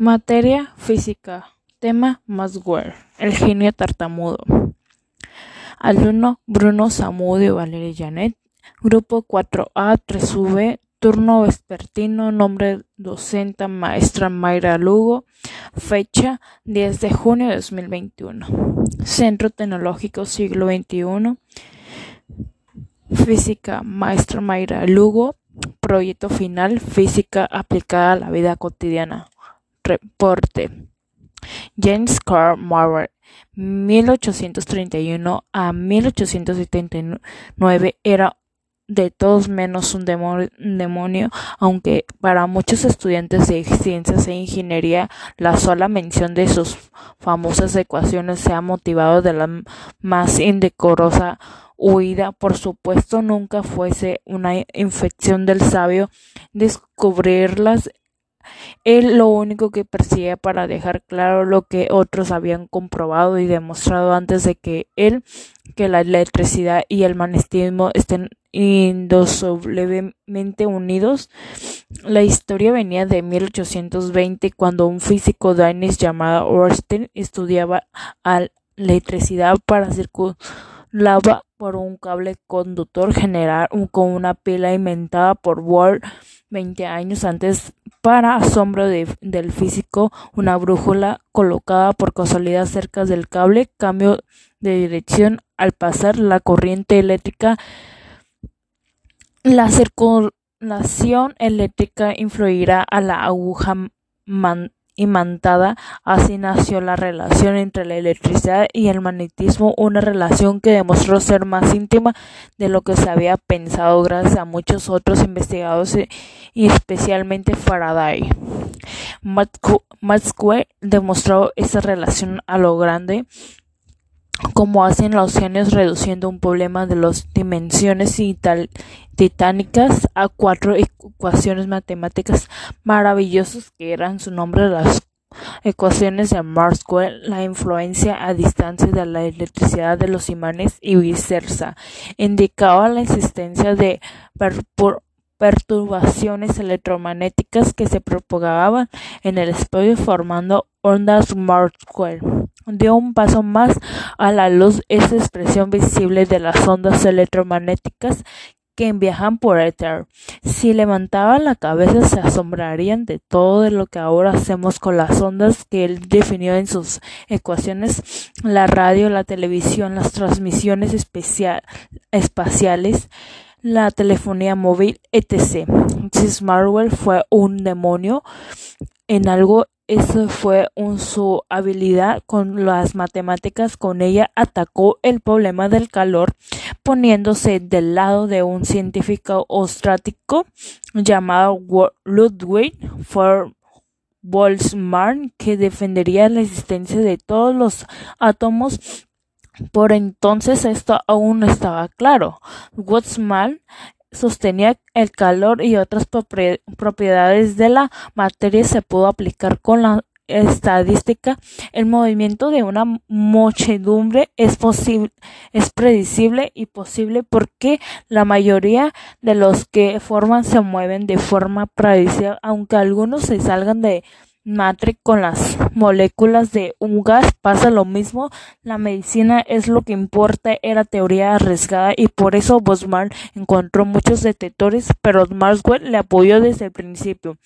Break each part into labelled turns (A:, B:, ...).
A: Materia: Física. Tema: Maxwell, el genio tartamudo. Alumno: Bruno Zamudio Valeria Janet. Grupo 4A 3V. Turno vespertino. Nombre docente: Maestra Mayra Lugo. Fecha: 10 de junio de 2021. Centro Tecnológico Siglo XXI. Física: Maestra Mayra Lugo. Proyecto final: Física aplicada a la vida cotidiana. Reporte: James Carl Maurer, 1831 a 1879, era de todos menos un demonio, aunque para muchos estudiantes de ciencias e ingeniería la sola mención de sus famosas ecuaciones se ha motivado de la más indecorosa huida. Por supuesto, nunca fuese una infección del sabio descubrirlas él lo único que persigue para dejar claro lo que otros habían comprobado y demostrado antes de que él, que la electricidad y el magnetismo estén indosolublemente unidos. La historia venía de 1820 cuando un físico danés llamado Ørsted estudiaba la electricidad para circulaba por un cable conductor general con una pila inventada por Ward 20 años antes para asombro del físico, una brújula colocada por casualidad cerca del cable cambió de dirección al pasar la corriente eléctrica. La circulación eléctrica influirá a la aguja imantada. Así nació la relación entre la electricidad y el magnetismo, una relación que demostró ser más íntima de lo que se había pensado gracias a muchos otros investigadores y especialmente Faraday. Maxwell demostró esa relación a lo grande como hacen los genios reduciendo un problema de las dimensiones titánicas a cuatro ecuaciones matemáticas maravillosas que eran su nombre las ecuaciones de Maxwell, la influencia a distancia de la electricidad de los imanes y viceversa, indicaba la existencia de perturbaciones electromagnéticas que se propagaban en el espacio formando ondas Maxwell dio un paso más a la luz esa expresión visible de las ondas electromagnéticas que viajan por éter. Si levantaban la cabeza se asombrarían de todo lo que ahora hacemos con las ondas que él definió en sus ecuaciones, la radio, la televisión, las transmisiones espaciales, la telefonía móvil, etc. Si Marwell fue un demonio en algo eso fue su habilidad con las matemáticas. Con ella atacó el problema del calor, poniéndose del lado de un científico austrático llamado Ludwig von Boltzmann, que defendería la existencia de todos los átomos. Por entonces esto aún no estaba claro. Boltzmann sostenía el calor y otras propiedades de la materia se pudo aplicar con la estadística, el movimiento de una muchedumbre es posible, es predecible y posible porque la mayoría de los que forman se mueven de forma predecible, aunque algunos se salgan de Matrix con las moléculas de un gas pasa lo mismo. La medicina es lo que importa, era teoría arriesgada y por eso Bosman encontró muchos detectores, pero Maxwell le apoyó desde el principio.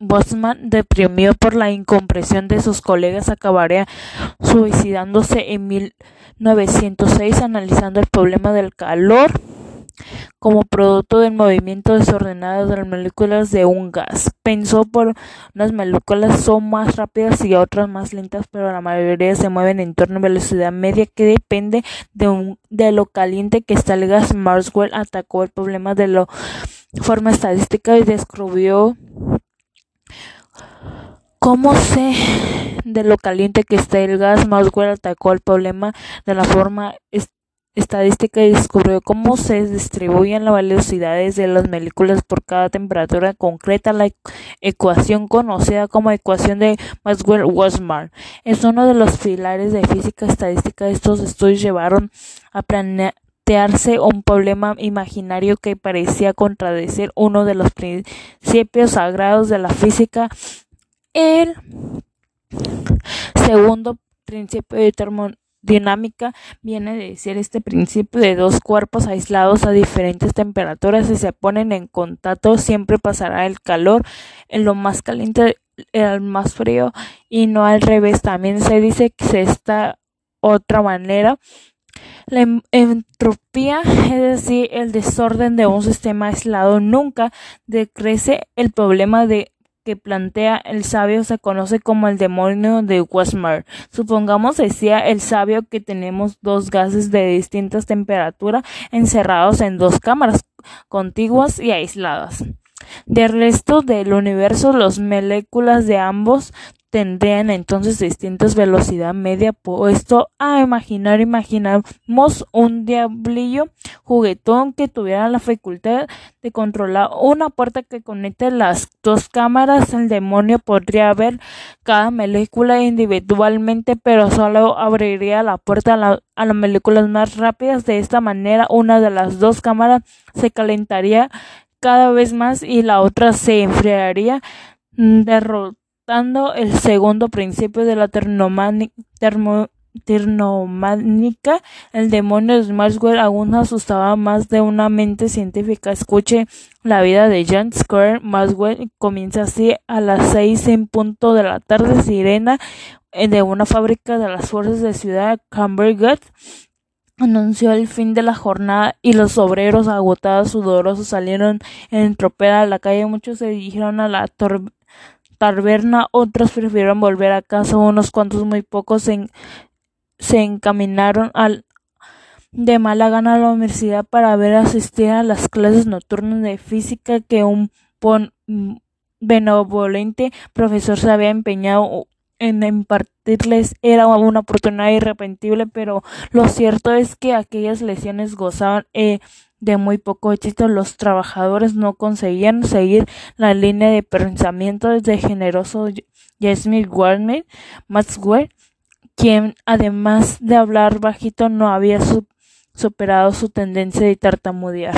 A: Bosman, deprimido por la incompresión de sus colegas, acabaría suicidándose en 1906 analizando el problema del calor como producto del movimiento desordenado de las moléculas de un gas. Pensó por unas moléculas son más rápidas y otras más lentas, pero la mayoría se mueven en torno a velocidad media que depende de, lo caliente que está el gas. Maxwell atacó el problema de la forma estadística y descubrió cómo sé de lo caliente que está el gas. Maxwell atacó el problema de la forma estadística estadística y descubrió cómo se distribuyen las velocidades de las moléculas por cada temperatura concreta. La ecuación conocida como ecuación de Maxwell-Boltzmann es uno de los pilares de física estadística. Estos estudios llevaron a plantearse un problema imaginario que parecía contradecir uno de los principios sagrados de la física El segundo principio de termodinámica viene de decir este principio de dos cuerpos aislados a diferentes temperaturas y se ponen en contacto siempre pasará el calor en lo más caliente al más frío y no al revés. También se dice que se esta otra manera la entropía, es decir, el desorden de un sistema aislado, nunca decrece. El problema de que plantea el sabio se conoce como el demonio de Weismar. Supongamos, decía el sabio, que tenemos dos gases de distintas temperaturas encerrados en dos cámaras contiguas y aisladas. Del resto del universo, las moléculas de ambos tendrían entonces distintas velocidad media puesto a imaginar imaginamos un diablillo juguetón que tuviera la facultad de controlar una puerta que conecte las dos cámaras el demonio podría ver cada molécula individualmente pero solo abriría la puerta a, a las moléculas más rápidas. De esta manera una de las dos cámaras se calentaría cada vez más y la otra se enfriaría derrotando el segundo principio de la termománica, el demonio de Maxwell aún asustaba más de una mente científica. Escuche la vida de John Square Maxwell comienza así a las seis en punto de la tarde, sirena eh, de una fábrica de las fuerzas de ciudad Cambergut anunció el fin de la jornada y los obreros agotados sudorosos salieron en tropel a la calle. Muchos se dirigieron a la taberna, otros prefirieron volver a casa, unos cuantos muy pocos se, se encaminaron al de mala gana a la universidad para ver asistir a las clases nocturnas de física que un benevolente profesor se había empeñado en impartirles. Era una oportunidad irrepentible, pero lo cierto es que aquellas lesiones gozaban eh, de muy poco éxito, los trabajadores no conseguían seguir la línea de pensamiento del generoso Jasmine Warner Maxwell, quien además de hablar bajito no había superado su tendencia de tartamudear.